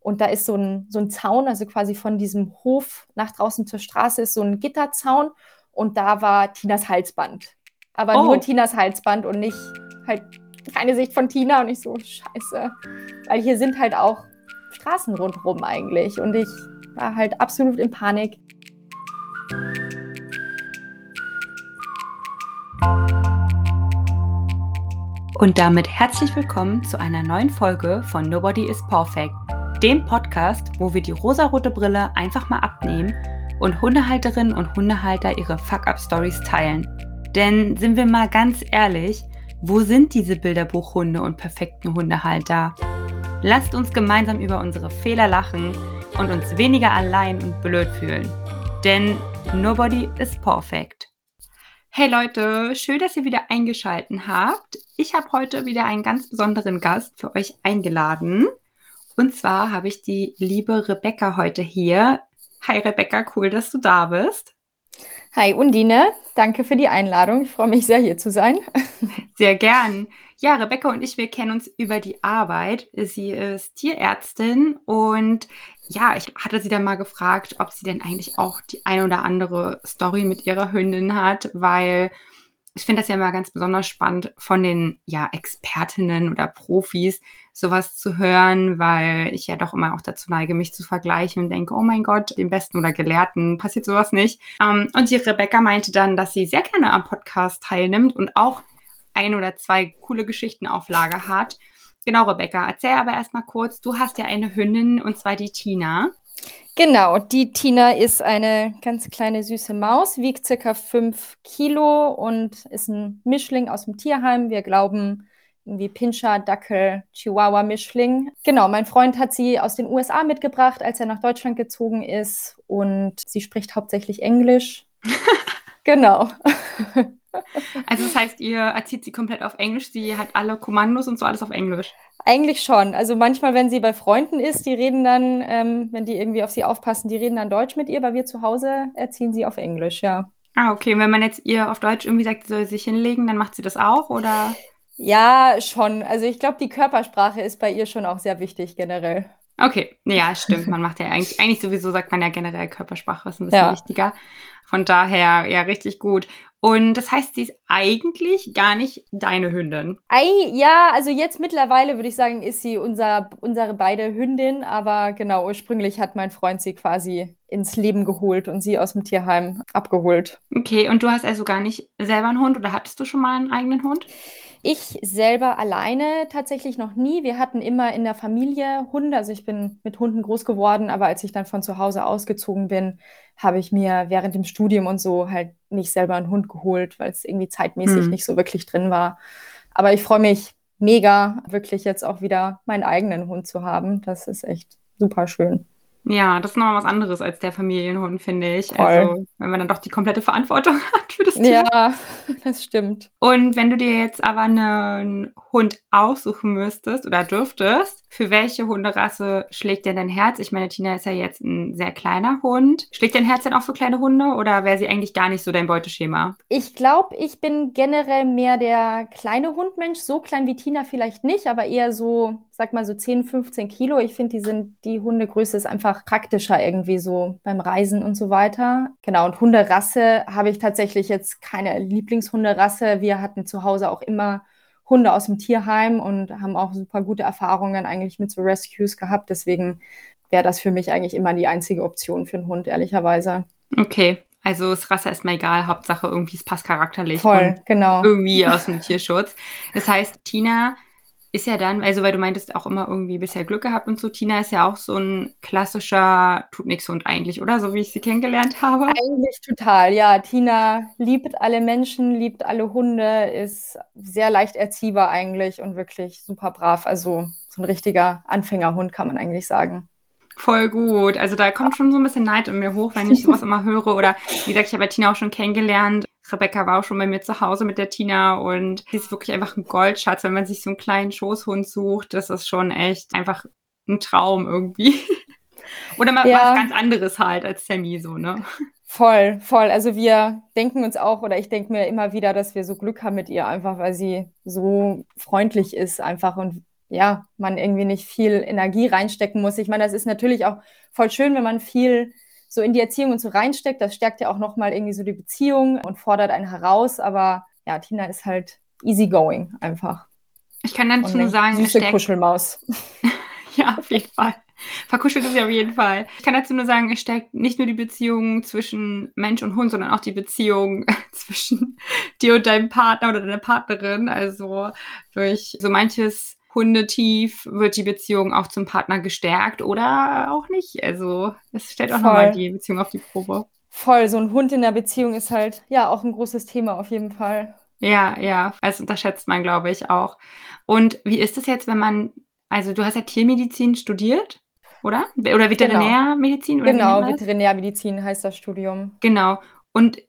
Und da ist so ein, so ein Zaun, also quasi von diesem Hof nach draußen zur Straße ist so ein Gitterzaun. Und da war Tinas Halsband. Aber oh. nur Tinas Halsband und nicht halt keine Sicht von Tina. Und ich so, scheiße. Weil hier sind halt auch Straßen rundherum eigentlich. Und ich war halt absolut in Panik. Und damit herzlich willkommen zu einer neuen Folge von Nobody is Perfect, dem Podcast, wo wir die rosarote Brille einfach mal abnehmen und Hundehalterinnen und Hundehalter ihre Fuck-Up-Stories teilen. Denn sind wir mal ganz ehrlich, wo sind diese Bilderbuchhunde und perfekten Hundehalter? Lasst uns gemeinsam über unsere Fehler lachen und uns weniger allein und blöd fühlen. Denn nobody is perfect. Hey Leute, schön, dass ihr wieder eingeschaltet habt. Ich habe heute wieder einen ganz besonderen Gast für euch eingeladen. Und zwar habe ich die liebe Rebecca heute hier. Hi Rebecca, cool, dass du da bist. Hi Undine, danke für die Einladung. Ich freue mich sehr, hier zu sein. Sehr gern. Ja, Rebecca und ich, wir kennen uns über die Arbeit. Sie ist Tierärztin und ja, ich hatte sie dann mal gefragt, ob sie denn eigentlich auch die ein oder andere Story mit ihrer Hündin hat, weil ich finde das ja immer ganz besonders spannend von den ja, Expertinnen oder Profis sowas zu hören, weil ich ja doch immer auch dazu neige, mich zu vergleichen und denke, oh mein Gott, dem Besten oder Gelehrten passiert sowas nicht. Ähm, und die Rebecca meinte dann, dass sie sehr gerne am Podcast teilnimmt und auch ein oder zwei coole Geschichten auf Lager hat. Genau, Rebecca, erzähl aber erstmal kurz, du hast ja eine Hündin und zwar die Tina. Genau, die Tina ist eine ganz kleine süße Maus, wiegt circa fünf Kilo und ist ein Mischling aus dem Tierheim. Wir glauben irgendwie Pinscher, Dackel, Chihuahua-Mischling. Genau, mein Freund hat sie aus den USA mitgebracht, als er nach Deutschland gezogen ist und sie spricht hauptsächlich Englisch. genau. Also das heißt, ihr erzieht sie komplett auf Englisch, sie hat alle Kommandos und so alles auf Englisch. Eigentlich schon. Also manchmal, wenn sie bei Freunden ist, die reden dann, ähm, wenn die irgendwie auf sie aufpassen, die reden dann Deutsch mit ihr, weil wir zu Hause erziehen sie auf Englisch, ja. Ah, okay. Und wenn man jetzt ihr auf Deutsch irgendwie sagt, sie soll sich hinlegen, dann macht sie das auch, oder? Ja, schon. Also ich glaube, die Körpersprache ist bei ihr schon auch sehr wichtig generell. Okay, ja, stimmt. Man macht ja eigentlich, eigentlich sowieso sagt man ja generell Körpersprache ist ein bisschen ja. wichtiger. Von daher, ja, richtig gut. Und das heißt, sie ist eigentlich gar nicht deine Hündin. Ei, ja, also jetzt mittlerweile würde ich sagen, ist sie unser, unsere beide Hündin. Aber genau, ursprünglich hat mein Freund sie quasi ins Leben geholt und sie aus dem Tierheim abgeholt. Okay, und du hast also gar nicht selber einen Hund oder hattest du schon mal einen eigenen Hund? Ich selber alleine tatsächlich noch nie. Wir hatten immer in der Familie Hunde. Also ich bin mit Hunden groß geworden, aber als ich dann von zu Hause ausgezogen bin, habe ich mir während dem Studium und so halt nicht selber einen Hund geholt, weil es irgendwie zeitmäßig hm. nicht so wirklich drin war. Aber ich freue mich mega, wirklich jetzt auch wieder meinen eigenen Hund zu haben. Das ist echt super schön. Ja, das ist nochmal was anderes als der Familienhund, finde ich. Voll. Also, wenn man dann doch die komplette Verantwortung hat für das Tier. Ja, das stimmt. Und wenn du dir jetzt aber einen Hund aussuchen müsstest oder dürftest, für welche Hunderasse schlägt denn dein Herz? Ich meine, Tina ist ja jetzt ein sehr kleiner Hund. Schlägt dein Herz denn auch für kleine Hunde oder wäre sie eigentlich gar nicht so dein Beuteschema? Ich glaube, ich bin generell mehr der kleine Hundmensch. So klein wie Tina vielleicht nicht, aber eher so, sag mal so 10, 15 Kilo. Ich finde, die sind, die Hundegröße ist einfach praktischer irgendwie so beim Reisen und so weiter. Genau. Und Hunderasse habe ich tatsächlich jetzt keine Lieblingshunderasse. Wir hatten zu Hause auch immer Hunde aus dem Tierheim und haben auch super gute Erfahrungen eigentlich mit so Rescues gehabt. Deswegen wäre das für mich eigentlich immer die einzige Option für einen Hund, ehrlicherweise. Okay, also das Rasse ist mir egal, Hauptsache irgendwie es passt charakterlich. Voll, genau. Irgendwie aus dem Tierschutz. Das heißt, Tina ist ja dann, also weil du meintest auch immer irgendwie bisher Glück gehabt und so, Tina ist ja auch so ein klassischer tut nix Hund eigentlich, oder? So wie ich sie kennengelernt habe. Eigentlich total, ja. Tina liebt alle Menschen, liebt alle Hunde, ist sehr leicht erziehbar eigentlich und wirklich super brav. Also so ein richtiger Anfängerhund kann man eigentlich sagen. Voll gut. Also da kommt schon so ein bisschen Neid in mir hoch, wenn ich sowas immer höre. Oder wie gesagt, ich habe ja Tina auch schon kennengelernt. Rebecca war auch schon bei mir zu Hause mit der Tina und sie ist wirklich einfach ein Goldschatz, wenn man sich so einen kleinen Schoßhund sucht. Das ist schon echt einfach ein Traum irgendwie. Oder mal ja. was ganz anderes halt als Sammy so, ne? Voll, voll. Also wir denken uns auch, oder ich denke mir immer wieder, dass wir so Glück haben mit ihr, einfach weil sie so freundlich ist einfach und ja, man irgendwie nicht viel Energie reinstecken muss. Ich meine, das ist natürlich auch voll schön, wenn man viel so in die Erziehung und so reinsteckt. Das stärkt ja auch nochmal irgendwie so die Beziehung und fordert einen heraus. Aber ja, Tina ist halt easygoing einfach. Ich kann dazu nur sagen, süße steckt... Kuschelmaus. ja, auf jeden Fall. Verkuschelt ist sie auf jeden Fall. Ich kann dazu nur sagen, es stärkt nicht nur die Beziehung zwischen Mensch und Hund, sondern auch die Beziehung zwischen dir und deinem Partner oder deiner Partnerin. Also durch so manches Hundetief wird die Beziehung auch zum Partner gestärkt oder auch nicht. Also es stellt auch nochmal die Beziehung auf die Probe. Voll, so ein Hund in der Beziehung ist halt ja auch ein großes Thema auf jeden Fall. Ja, ja, das unterschätzt man, glaube ich, auch. Und wie ist es jetzt, wenn man, also du hast ja Tiermedizin studiert, oder? Oder genau. Veterinärmedizin? Genau, genau Veterinärmedizin heißt das Studium. Genau. Und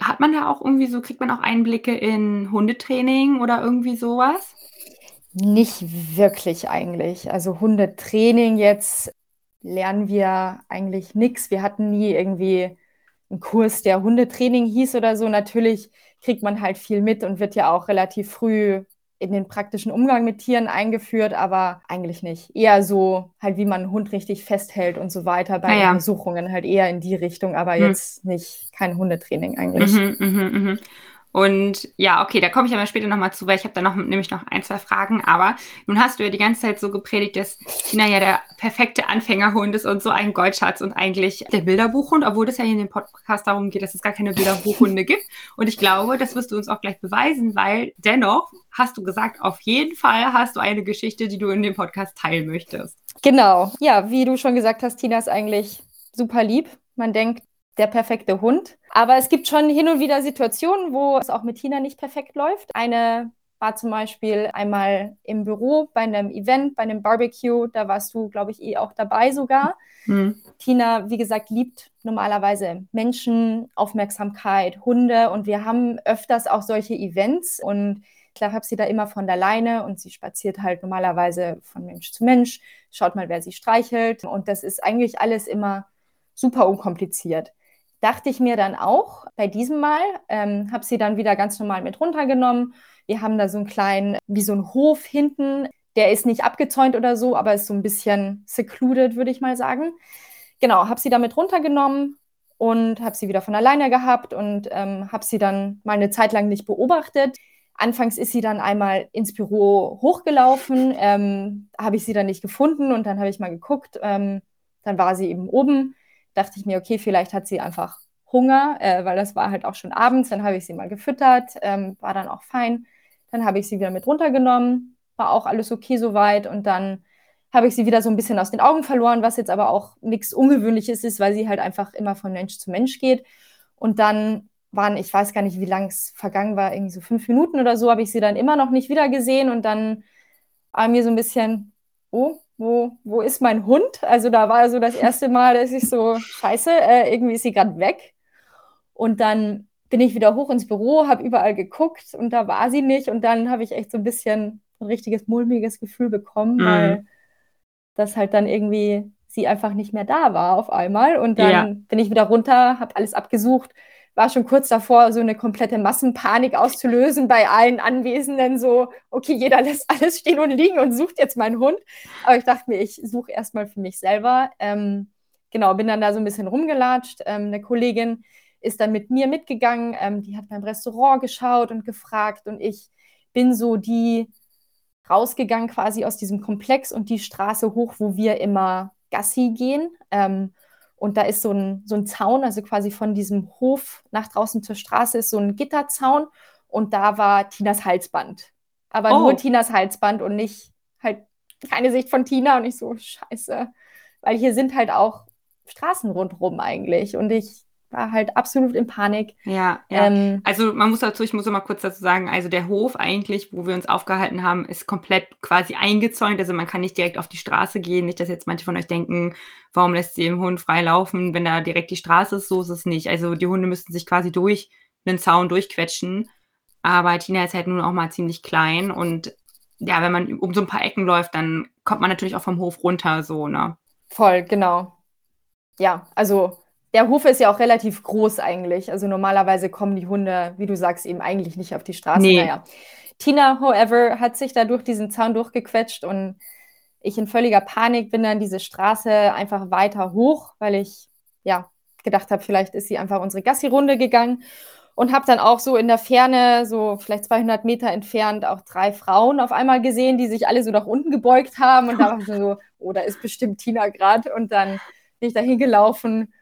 hat man da auch irgendwie so, kriegt man auch Einblicke in Hundetraining oder irgendwie sowas? Nicht wirklich eigentlich. Also Hundetraining jetzt lernen wir eigentlich nichts. Wir hatten nie irgendwie einen Kurs, der Hundetraining hieß oder so. Natürlich kriegt man halt viel mit und wird ja auch relativ früh in den praktischen Umgang mit Tieren eingeführt, aber eigentlich nicht. Eher so halt, wie man einen Hund richtig festhält und so weiter bei ah, ja. Untersuchungen, halt eher in die Richtung, aber hm. jetzt nicht kein Hundetraining eigentlich. Mhm, mh, mh. Und ja, okay, da komme ich aber später nochmal zu, weil ich habe da noch nämlich noch ein, zwei Fragen. Aber nun hast du ja die ganze Zeit so gepredigt, dass Tina ja der perfekte Anfängerhund ist und so ein Goldschatz und eigentlich der Bilderbuchhund, obwohl es ja hier in dem Podcast darum geht, dass es gar keine Bilderbuchhunde gibt. Und ich glaube, das wirst du uns auch gleich beweisen, weil dennoch hast du gesagt, auf jeden Fall hast du eine Geschichte, die du in dem Podcast teilen möchtest. Genau. Ja, wie du schon gesagt hast, Tina ist eigentlich super lieb. Man denkt, der perfekte Hund. Aber es gibt schon hin und wieder Situationen, wo es auch mit Tina nicht perfekt läuft. Eine war zum Beispiel einmal im Büro bei einem Event, bei einem Barbecue. Da warst du, glaube ich, eh auch dabei sogar. Mhm. Tina, wie gesagt, liebt normalerweise Menschen, Aufmerksamkeit, Hunde und wir haben öfters auch solche Events und ich habe sie da immer von der Leine und sie spaziert halt normalerweise von Mensch zu Mensch, schaut mal, wer sie streichelt und das ist eigentlich alles immer super unkompliziert dachte ich mir dann auch bei diesem Mal, ähm, habe sie dann wieder ganz normal mit runtergenommen. Wir haben da so einen kleinen, wie so einen Hof hinten. Der ist nicht abgezäunt oder so, aber ist so ein bisschen secluded, würde ich mal sagen. Genau, habe sie damit runtergenommen und habe sie wieder von alleine gehabt und ähm, habe sie dann mal eine Zeit lang nicht beobachtet. Anfangs ist sie dann einmal ins Büro hochgelaufen, ähm, habe ich sie dann nicht gefunden und dann habe ich mal geguckt. Ähm, dann war sie eben oben dachte ich mir, okay, vielleicht hat sie einfach Hunger, äh, weil das war halt auch schon abends. Dann habe ich sie mal gefüttert, ähm, war dann auch fein. Dann habe ich sie wieder mit runtergenommen, war auch alles okay soweit. Und dann habe ich sie wieder so ein bisschen aus den Augen verloren, was jetzt aber auch nichts Ungewöhnliches ist, weil sie halt einfach immer von Mensch zu Mensch geht. Und dann waren, ich weiß gar nicht, wie lang es vergangen war, irgendwie so fünf Minuten oder so, habe ich sie dann immer noch nicht wieder gesehen. Und dann war mir so ein bisschen, oh, wo, wo ist mein Hund? Also da war so das erste Mal, dass ich so, scheiße, äh, irgendwie ist sie gerade weg. Und dann bin ich wieder hoch ins Büro, habe überall geguckt und da war sie nicht. Und dann habe ich echt so ein bisschen ein richtiges mulmiges Gefühl bekommen, mhm. weil das halt dann irgendwie sie einfach nicht mehr da war auf einmal. Und dann ja. bin ich wieder runter, habe alles abgesucht, war schon kurz davor, so eine komplette Massenpanik auszulösen bei allen Anwesenden. So, okay, jeder lässt alles stehen und liegen und sucht jetzt meinen Hund. Aber ich dachte mir, ich suche erstmal für mich selber. Ähm, genau, bin dann da so ein bisschen rumgelatscht. Ähm, eine Kollegin ist dann mit mir mitgegangen. Ähm, die hat beim Restaurant geschaut und gefragt. Und ich bin so die rausgegangen quasi aus diesem Komplex und die Straße hoch, wo wir immer Gassi gehen. Ähm, und da ist so ein, so ein Zaun, also quasi von diesem Hof nach draußen zur Straße ist so ein Gitterzaun. Und da war Tinas Halsband. Aber oh. nur Tinas Halsband und nicht halt keine Sicht von Tina. Und ich so, scheiße. Weil hier sind halt auch Straßen rundherum eigentlich. Und ich war halt absolut in Panik. Ja, ja. Ähm, also man muss dazu, ich muss mal kurz dazu sagen, also der Hof eigentlich, wo wir uns aufgehalten haben, ist komplett quasi eingezäunt. Also man kann nicht direkt auf die Straße gehen. Nicht, dass jetzt manche von euch denken, warum lässt sie den Hund frei laufen, wenn da direkt die Straße ist. So ist es nicht. Also die Hunde müssten sich quasi durch einen Zaun durchquetschen. Aber Tina ist halt nun auch mal ziemlich klein und ja, wenn man um so ein paar Ecken läuft, dann kommt man natürlich auch vom Hof runter, so, ne? Voll, genau. Ja, also der Hof ist ja auch relativ groß eigentlich. Also normalerweise kommen die Hunde, wie du sagst, eben eigentlich nicht auf die Straße. Nee. Naja. Tina, however, hat sich da durch diesen Zaun durchgequetscht und ich in völliger Panik bin dann diese Straße einfach weiter hoch, weil ich ja gedacht habe, vielleicht ist sie einfach unsere Gassi-Runde gegangen und habe dann auch so in der Ferne, so vielleicht 200 Meter entfernt, auch drei Frauen auf einmal gesehen, die sich alle so nach unten gebeugt haben und da war ich so, oh, da ist bestimmt Tina gerade und dann bin ich da hingelaufen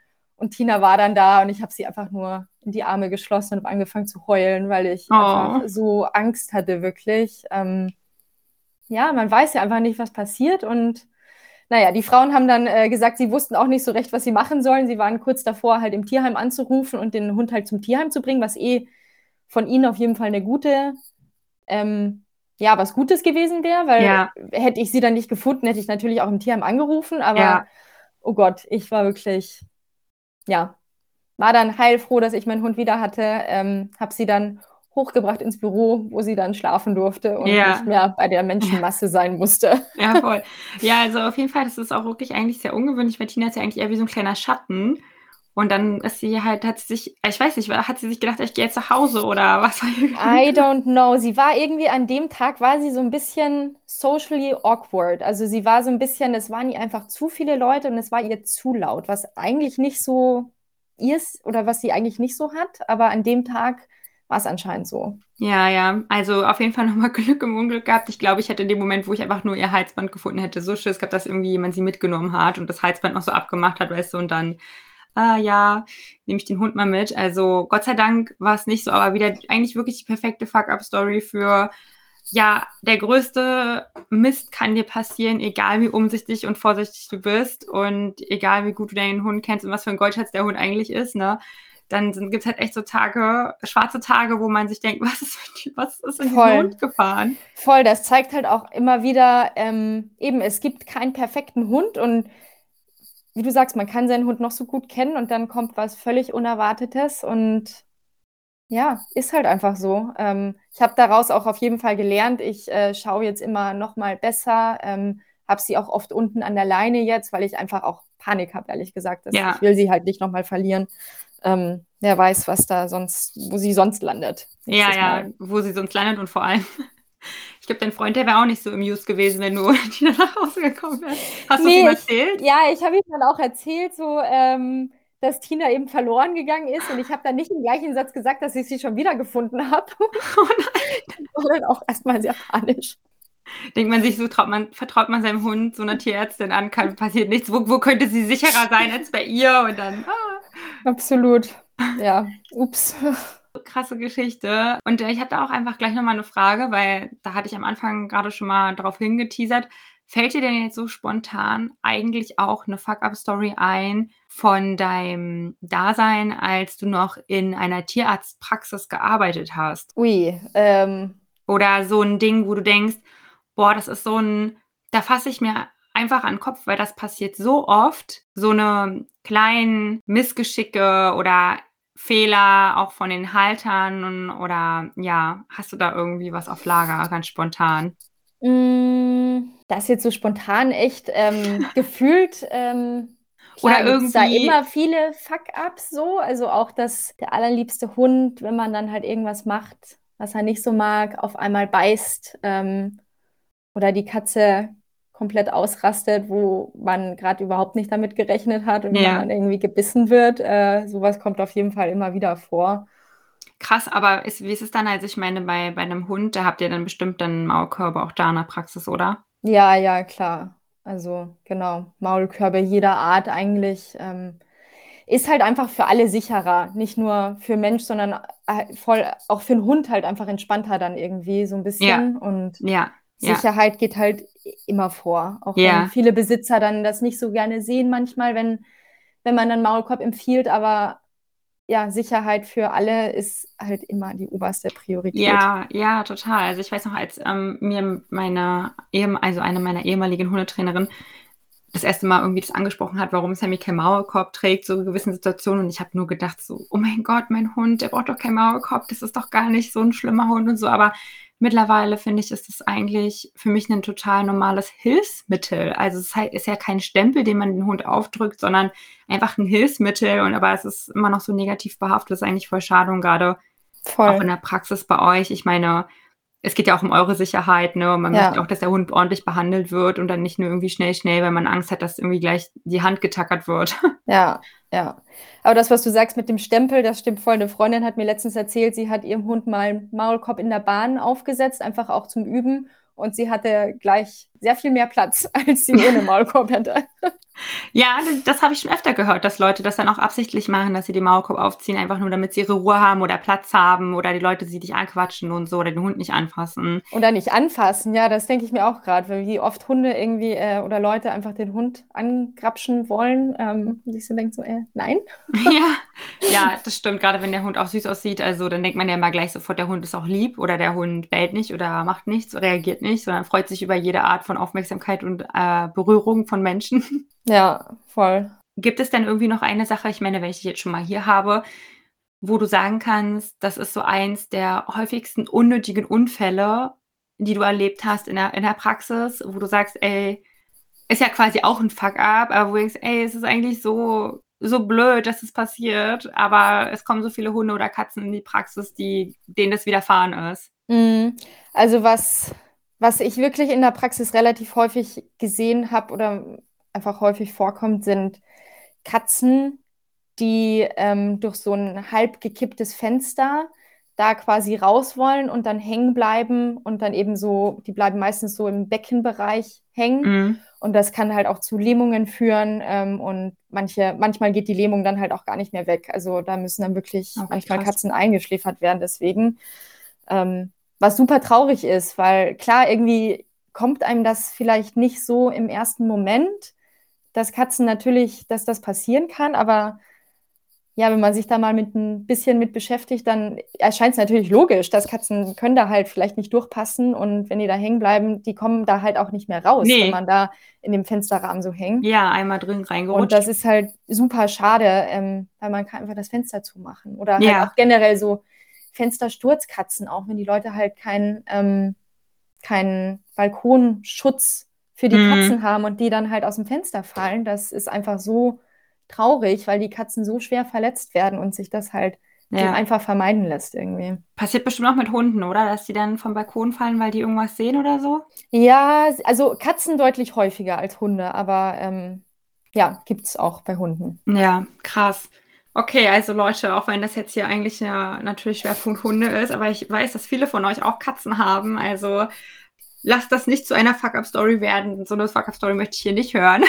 und Tina war dann da und ich habe sie einfach nur in die Arme geschlossen und habe angefangen zu heulen, weil ich oh. so Angst hatte, wirklich. Ähm, ja, man weiß ja einfach nicht, was passiert und naja, die Frauen haben dann äh, gesagt, sie wussten auch nicht so recht, was sie machen sollen. Sie waren kurz davor, halt im Tierheim anzurufen und den Hund halt zum Tierheim zu bringen, was eh von ihnen auf jeden Fall eine gute, ähm, ja, was Gutes gewesen wäre, weil ja. hätte ich sie dann nicht gefunden, hätte ich natürlich auch im Tierheim angerufen, aber ja. oh Gott, ich war wirklich, ja, war dann heilfroh, dass ich meinen Hund wieder hatte, ähm, habe sie dann hochgebracht ins Büro, wo sie dann schlafen durfte und ja. nicht mehr bei der Menschenmasse sein musste. Ja, voll. Ja, also auf jeden Fall, das ist auch wirklich eigentlich sehr ungewöhnlich, weil Tina ist ja eigentlich eher wie so ein kleiner Schatten. Und dann ist sie halt, hat sie sich, ich weiß nicht, hat sie sich gedacht, ich gehe jetzt nach Hause oder was? I don't know. Sie war irgendwie an dem Tag, war sie so ein bisschen socially awkward. Also sie war so ein bisschen, es waren ihr einfach zu viele Leute und es war ihr zu laut, was eigentlich nicht so ihr ist oder was sie eigentlich nicht so hat. Aber an dem Tag war es anscheinend so. Ja, ja. Also auf jeden Fall nochmal Glück im Unglück gehabt. Ich glaube, ich hätte in dem Moment, wo ich einfach nur ihr Halsband gefunden hätte, so Schiss gehabt, dass irgendwie jemand sie mitgenommen hat und das Halsband noch so abgemacht hat, weißt du, und dann, ah ja, nehme ich den Hund mal mit. Also Gott sei Dank war es nicht so, aber wieder eigentlich wirklich die perfekte Fuck-Up-Story für ja, der größte Mist kann dir passieren, egal wie umsichtig und vorsichtig du bist und egal wie gut du deinen Hund kennst und was für ein Goldschatz der Hund eigentlich ist, ne? dann gibt es halt echt so Tage, schwarze Tage, wo man sich denkt, was ist, was ist in Voll. Hund gefahren? Voll, das zeigt halt auch immer wieder, ähm, eben, es gibt keinen perfekten Hund und wie du sagst, man kann seinen Hund noch so gut kennen und dann kommt was völlig Unerwartetes und ja, ist halt einfach so. Ähm, ich habe daraus auch auf jeden Fall gelernt. Ich äh, schaue jetzt immer noch mal besser, ähm, habe sie auch oft unten an der Leine jetzt, weil ich einfach auch Panik habe, ehrlich gesagt. Ja. Ich will sie halt nicht noch mal verlieren ähm, wer weiß, was da sonst, wo sie sonst landet. Ja, ja, wo sie sonst landet und vor allem, ich glaube, dein Freund, der wäre auch nicht so amused gewesen, wenn du wieder nach Hause gekommen wärst. Hast nee, du ihm erzählt? Ich, ja, ich habe ihm dann auch erzählt, so, ähm, dass Tina eben verloren gegangen ist und ich habe dann nicht im gleichen Satz gesagt, dass ich sie schon wiedergefunden habe. Oh nein. Das war dann auch erstmal sehr panisch. Denkt man sich so, man, vertraut man seinem Hund so einer Tierärztin an, kann, passiert nichts. Wo, wo könnte sie sicherer sein als bei ihr? Und dann. Ah. Absolut. Ja, ups. Krasse Geschichte. Und ich habe da auch einfach gleich nochmal eine Frage, weil da hatte ich am Anfang gerade schon mal drauf hingeteasert. Fällt dir denn jetzt so spontan eigentlich auch eine Fuck-Up-Story ein von deinem Dasein, als du noch in einer Tierarztpraxis gearbeitet hast? Ui. Ähm. Oder so ein Ding, wo du denkst, boah, das ist so ein, da fasse ich mir einfach an den Kopf, weil das passiert so oft, so eine kleinen Missgeschicke oder Fehler auch von den Haltern oder ja, hast du da irgendwie was auf Lager, ganz spontan? Mm, das ist jetzt so spontan echt ähm, gefühlt. Ähm, klar, oder irgendwie da immer viele Fuck-ups so, also auch dass der allerliebste Hund, wenn man dann halt irgendwas macht, was er nicht so mag, auf einmal beißt. Ähm, oder die Katze komplett ausrastet, wo man gerade überhaupt nicht damit gerechnet hat und ja. man irgendwie gebissen wird. Äh, sowas kommt auf jeden Fall immer wieder vor. Krass, aber ist, wie ist es dann? Also ich meine, bei, bei einem Hund, da habt ihr dann bestimmt dann Maulkörbe auch da in der Praxis, oder? Ja, ja, klar. Also genau, Maulkörbe jeder Art eigentlich. Ähm, ist halt einfach für alle sicherer. Nicht nur für Mensch, sondern äh, voll auch für einen Hund halt einfach entspannter dann irgendwie so ein bisschen. Ja. Und ja. Sicherheit geht halt immer vor. Auch ja. wenn viele Besitzer dann das nicht so gerne sehen manchmal, wenn, wenn man dann Maulkorb empfiehlt, aber ja, Sicherheit für alle ist halt immer die oberste Priorität. Ja, ja, total. Also ich weiß noch, als ähm, mir meine, also eine meiner ehemaligen Hundetrainerinnen das erste Mal irgendwie das angesprochen hat, warum Sammy kein Maulkorb trägt, so in gewissen Situationen. Und ich habe nur gedacht, so, oh mein Gott, mein Hund, der braucht doch kein Maulkorb, das ist doch gar nicht so ein schlimmer Hund und so. Aber Mittlerweile finde ich, ist das eigentlich für mich ein total normales Hilfsmittel. Also es ist ja kein Stempel, den man den Hund aufdrückt, sondern einfach ein Hilfsmittel. Und aber es ist immer noch so negativ behaftet. Das ist eigentlich voll schade und gerade voll. auch in der Praxis bei euch. Ich meine, es geht ja auch um eure Sicherheit, ne? Und man Ja. möchte auch, dass der Hund ordentlich behandelt wird und dann nicht nur irgendwie schnell, schnell, weil man Angst hat, dass irgendwie gleich die Hand getackert wird. Ja, ja. Aber das, was du sagst mit dem Stempel, das stimmt voll. Eine Freundin hat mir letztens erzählt, sie hat ihrem Hund mal einen Maulkorb in der Bahn aufgesetzt, einfach auch zum Üben. Und sie hatte gleich sehr viel mehr Platz, als sie ohne Maulkorb hatte. Ja, das, das habe ich schon öfter gehört, dass Leute das dann auch absichtlich machen, dass sie den Maulkorb aufziehen, einfach nur damit sie ihre Ruhe haben oder Platz haben oder die Leute sie dich anquatschen und so oder den Hund nicht anfassen. Oder nicht anfassen, ja, das denke ich mir auch gerade, weil wie oft Hunde irgendwie äh, oder Leute einfach den Hund angrapschen wollen. Ähm, und ich so denke so, äh, nein. Ja, ja, das stimmt. Gerade wenn der Hund auch süß aussieht, also dann denkt man ja immer gleich sofort, der Hund ist auch lieb oder der Hund bellt nicht oder macht nichts, reagiert nicht, sondern freut sich über jede Art von Aufmerksamkeit und äh, Berührung von Menschen. Ja, voll. Gibt es denn irgendwie noch eine Sache, ich meine, wenn ich dich jetzt schon mal hier habe, wo du sagen kannst, das ist so eins der häufigsten unnötigen Unfälle, die du erlebt hast in der, in der Praxis, wo du sagst, ey, ist ja quasi auch ein Fuck-up, aber wo du denkst, ey, es ist eigentlich so, so blöd, dass es passiert, aber es kommen so viele Hunde oder Katzen in die Praxis, die, denen das widerfahren ist. Mhm. Also was, was ich wirklich in der Praxis relativ häufig gesehen habe oder einfach häufig vorkommt, sind Katzen, die ähm, durch so ein halb gekipptes Fenster da quasi raus wollen und dann hängen bleiben und dann eben so, die bleiben meistens so im Beckenbereich hängen. Mhm. Und das kann halt auch zu Lähmungen führen. Ähm, und manche, manchmal geht die Lähmung dann halt auch gar nicht mehr weg. Also da müssen dann wirklich Okay, manchmal krass. Katzen eingeschläfert werden deswegen. Ähm, was super traurig ist, weil klar, irgendwie kommt einem das vielleicht nicht so im ersten Moment, dass Katzen natürlich, dass das passieren kann, aber ja, wenn man sich da mal mit ein bisschen mit beschäftigt, dann erscheint es natürlich logisch, dass Katzen können da halt vielleicht nicht durchpassen und wenn die da hängen bleiben, die kommen da halt auch nicht mehr raus, Nee. wenn man da in dem Fensterrahmen so hängt. Ja, einmal drin Und reingerutscht. das ist halt super schade, ähm, weil man kann einfach das Fenster zumachen. Oder halt Ja. auch generell so Fenstersturzkatzen, auch wenn die Leute halt keinen ähm, keinen Balkonschutz für die Mhm. Katzen haben und die dann halt aus dem Fenster fallen. Das ist einfach so traurig, weil die Katzen so schwer verletzt werden und sich das halt ja. einfach vermeiden lässt irgendwie. Passiert bestimmt auch mit Hunden, oder? Dass die dann vom Balkon fallen, weil die irgendwas sehen oder so? Ja, also Katzen deutlich häufiger als Hunde, aber ähm, ja, gibt es auch bei Hunden. Ja, krass. Okay, also Leute, auch wenn das jetzt hier eigentlich ja natürlich Schwerpunkt Hunde ist, aber ich weiß, dass viele von euch auch Katzen haben. Also lasst das nicht zu einer Fuck-Up-Story werden. So eine Fuck-Up-Story möchte ich hier nicht hören.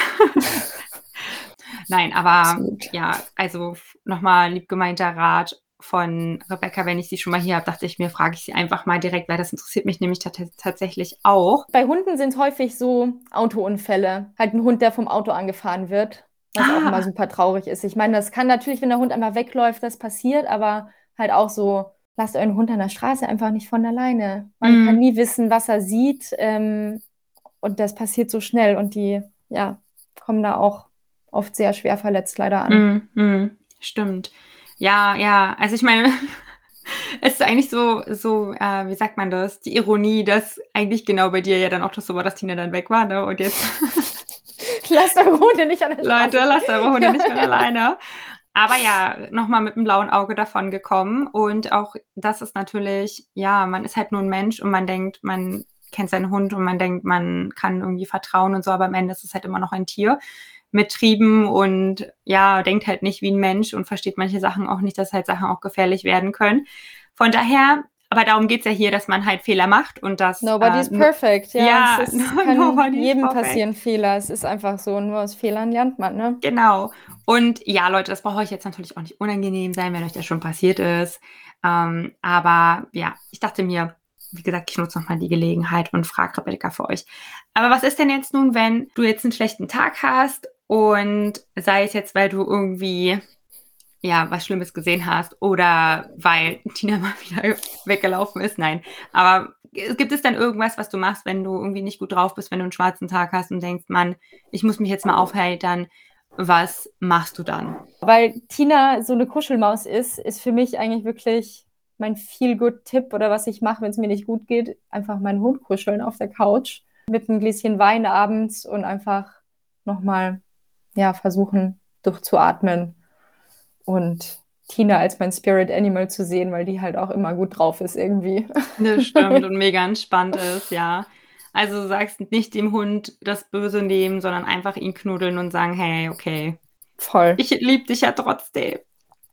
Nein, aber ja, also nochmal lieb gemeinter Rat von Rebecca, wenn ich sie schon mal hier habe, dachte ich mir, frage ich sie einfach mal direkt, weil das interessiert mich nämlich tat- tatsächlich auch. Bei Hunden sind es häufig so Autounfälle. Halt ein Hund, der vom Auto angefahren wird, was auch Ah. immer super traurig ist. Ich meine, das kann natürlich, wenn der Hund einmal wegläuft, das passiert, aber halt auch so, lasst euren Hund an der Straße einfach nicht von alleine. Man Mhm. kann nie wissen, was er sieht ähm, und das passiert so schnell und die, ja, kommen da auch oft sehr schwer verletzt leider an. Mm, mm, stimmt. Ja, ja, also ich meine, es ist eigentlich so, so, äh, wie sagt man das, die Ironie, dass eigentlich genau bei dir ja dann auch das so war, dass Tina dann weg war, ne? Und jetzt, Lasst eure Hunde nicht an der Straße. Leute, lasst eure Hunde nicht mehr alleine. Aber ja, nochmal mit dem blauen Auge davon gekommen. Und auch das ist natürlich, ja, man ist halt nur ein Mensch und man denkt, man kennt seinen Hund und man denkt, man kann irgendwie vertrauen und so, aber am Ende ist es halt immer noch ein Tier mit Trieben und ja, denkt halt nicht wie ein Mensch und versteht manche Sachen auch nicht, dass halt Sachen auch gefährlich werden können. Von daher, aber darum geht's ja hier, dass man halt Fehler macht und dass. Nobody's äh, perfect. Ja, ja, es ist, kann jedem passieren Fehler. Es ist einfach so. Nur aus Fehlern lernt man, ne? Genau. Und ja, Leute, das braucht euch jetzt natürlich auch nicht unangenehm sein, wenn euch das schon passiert ist. Ähm, aber ja, ich dachte mir, wie gesagt, ich nutze nochmal die Gelegenheit und frage Rebecca für euch. Aber was ist denn jetzt nun, wenn du jetzt einen schlechten Tag hast und sei es jetzt, weil du irgendwie ja, was Schlimmes gesehen hast oder weil Tina mal wieder weggelaufen ist? Nein. Aber gibt es dann irgendwas, was du machst, wenn du irgendwie nicht gut drauf bist, wenn du einen schwarzen Tag hast und denkst, Mann, ich muss mich jetzt mal aufheitern? Was machst du dann? Weil Tina so eine Kuschelmaus ist, ist für mich eigentlich wirklich mein Feel-Good-Tipp oder was ich mache, wenn es mir nicht gut geht, einfach meinen Hund kuscheln auf der Couch mit einem Gläschen Wein abends und einfach nochmal ja, versuchen durchzuatmen und Tina als mein Spirit Animal zu sehen, weil die halt auch immer gut drauf ist irgendwie. Das stimmt und mega entspannt ist, ja. Also du sagst nicht dem Hund das Böse nehmen, sondern einfach ihn knuddeln und sagen, hey, okay. Voll. Ich liebe dich ja trotzdem.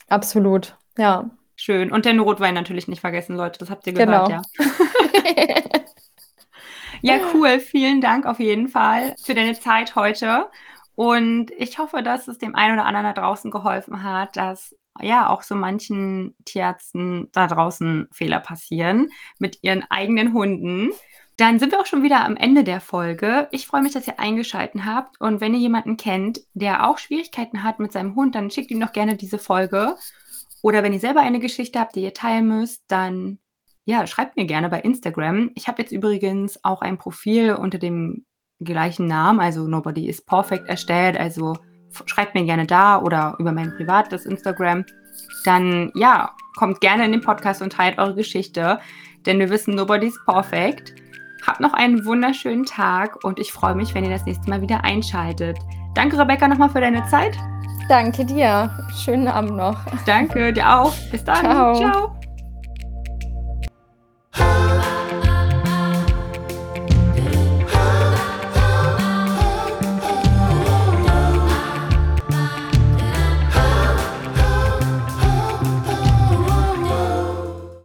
Absolut, ja. Schön. Und den Rotwein natürlich nicht vergessen, Leute. Das habt ihr gehört, genau. ja. ja, cool. Vielen Dank auf jeden Fall für deine Zeit heute. Und ich hoffe, dass es dem einen oder anderen da draußen geholfen hat, dass ja auch so manchen Tierärzten da draußen Fehler passieren mit ihren eigenen Hunden. Dann sind wir auch schon wieder am Ende der Folge. Ich freue mich, dass ihr eingeschaltet habt. Und wenn ihr jemanden kennt, der auch Schwierigkeiten hat mit seinem Hund, dann schickt ihm doch gerne diese Folge. Oder wenn ihr selber eine Geschichte habt, die ihr teilen müsst, dann ja, schreibt mir gerne bei Instagram. Ich habe jetzt übrigens auch ein Profil unter dem gleichen Namen, also Nobody is Perfect, erstellt. Also schreibt mir gerne da oder über mein privates Instagram. Dann ja, kommt gerne in den Podcast und teilt eure Geschichte, denn wir wissen, Nobody is Perfect. Habt noch einen wunderschönen Tag und ich freue mich, wenn ihr das nächste Mal wieder einschaltet. Danke, Rebecca, nochmal für deine Zeit. Danke dir. Schönen Abend noch. Danke, dir auch. Bis dann. Ciao. Ciao.